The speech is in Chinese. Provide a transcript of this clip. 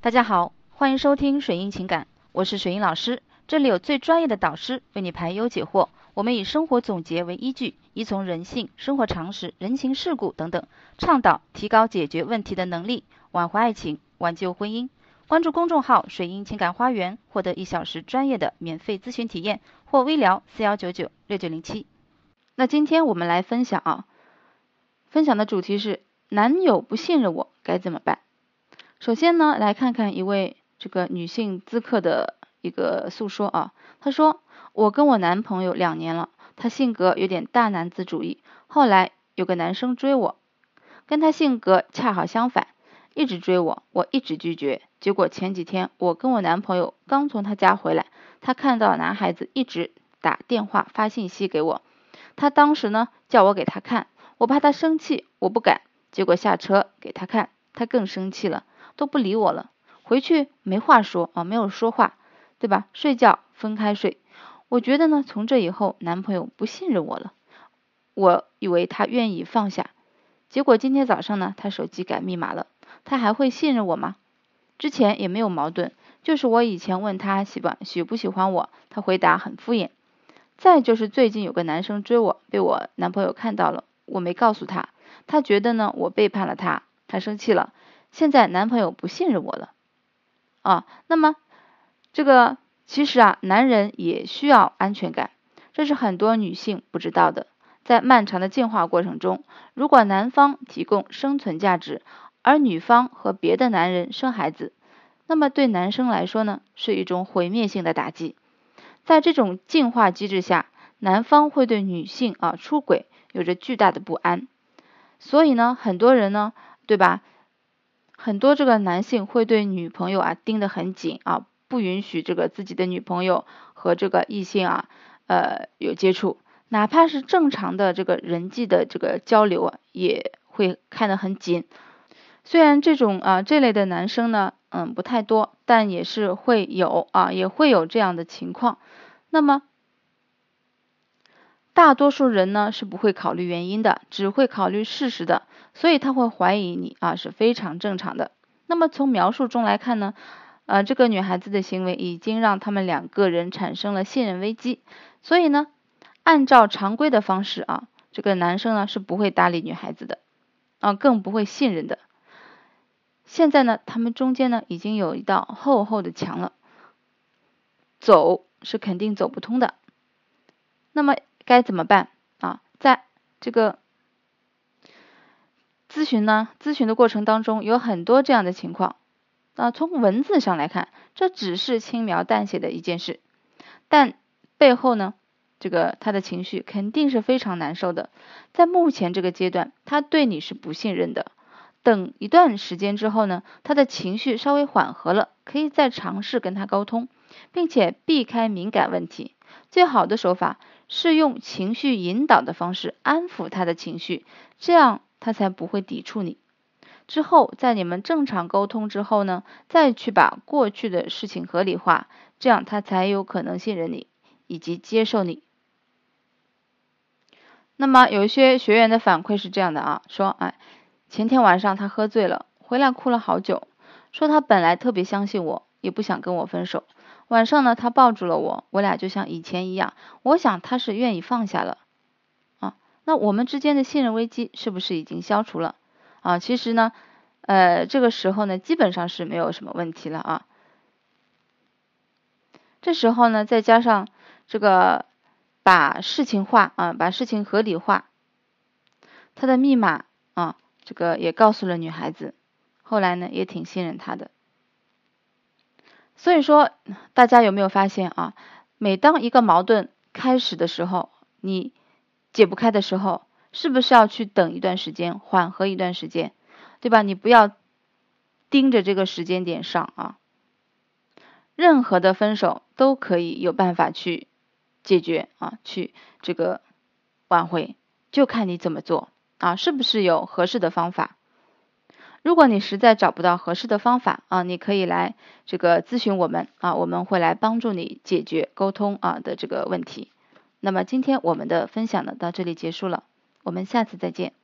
大家好，欢迎收听水英情感，我是水英老师，这里有最专业的导师为你排忧解惑。我们以生活总结为依据，依从人性、生活常识、人情世故等等，倡导提高解决问题的能力，挽回爱情，挽救婚姻。关注公众号“水英情感花园”，获得一小时专业的免费咨询体验，或微聊四幺九九六九零七。那今天我们来分享啊，分享的主题是男友不信任我该怎么办？首先呢，来看看一位这个女性咨客的一个诉说啊，她说我跟我男朋友两年了，他性格有点大男子主义，后来有个男生追我，跟他性格恰好相反。一直追我，我一直拒绝。结果前几天我跟我男朋友刚从他家回来，他看到男孩子一直打电话发信息给我，他当时呢叫我给他看，我怕他生气，我不敢。结果下车给他看，他更生气了，都不理我了。回去没话说啊，没有说话，对吧？睡觉分开睡。我觉得呢，从这以后男朋友不信任我了。我以为他愿意放下，结果今天早上呢，他手机改密码了。他还会信任我吗？之前也没有矛盾，就是我以前问他喜不喜不喜欢我，他回答很敷衍。再就是最近有个男生追我，被我男朋友看到了，我没告诉他，他觉得呢我背叛了他，他生气了。现在男朋友不信任我了啊。那么这个其实啊，男人也需要安全感，这是很多女性不知道的。在漫长的进化过程中，如果男方提供生存价值，而女方和别的男人生孩子，那么对男生来说呢，是一种毁灭性的打击。在这种进化机制下，男方会对女性啊出轨有着巨大的不安。所以呢，很多人呢，对吧？很多这个男性会对女朋友啊盯得很紧啊，不允许这个自己的女朋友和这个异性啊呃有接触，哪怕是正常的这个人际的这个交流啊，也会看得很紧。虽然这种啊这类的男生呢，嗯不太多，但也是会有啊，也会有这样的情况。那么大多数人呢是不会考虑原因的，只会考虑事实的，所以他会怀疑你啊是非常正常的。那么从描述中来看呢，呃这个女孩子的行为已经让他们两个人产生了信任危机，所以呢，按照常规的方式啊，这个男生呢是不会搭理女孩子的，啊更不会信任的。现在呢，他们中间呢已经有一道厚厚的墙了，走是肯定走不通的。那么该怎么办啊？在这个咨询呢，咨询的过程当中有很多这样的情况。啊，从文字上来看，这只是轻描淡写的一件事，但背后呢，这个他的情绪肯定是非常难受的。在目前这个阶段，他对你是不信任的。等一段时间之后呢，他的情绪稍微缓和了，可以再尝试跟他沟通，并且避开敏感问题。最好的手法是用情绪引导的方式安抚他的情绪，这样他才不会抵触你。之后在你们正常沟通之后呢，再去把过去的事情合理化，这样他才有可能信任你以及接受你。那么有一些学员的反馈是这样的啊，说哎。前天晚上他喝醉了，回来哭了好久，说他本来特别相信我，也不想跟我分手。晚上呢，他抱住了我，我俩就像以前一样。我想他是愿意放下了啊。那我们之间的信任危机是不是已经消除了啊？其实呢，呃，这个时候呢，基本上是没有什么问题了啊。这时候呢，再加上这个把事情化啊，把事情合理化，他的密码啊。这个也告诉了女孩子，后来呢也挺信任他的。所以说，大家有没有发现啊？每当一个矛盾开始的时候，你解不开的时候，是不是要去等一段时间，缓和一段时间，对吧？你不要盯着这个时间点上啊。任何的分手都可以有办法去解决啊，去这个挽回，就看你怎么做。啊，是不是有合适的方法？如果你实在找不到合适的方法啊，你可以来这个咨询我们啊，我们会来帮助你解决沟通啊的这个问题。那么今天我们的分享呢到这里结束了，我们下次再见。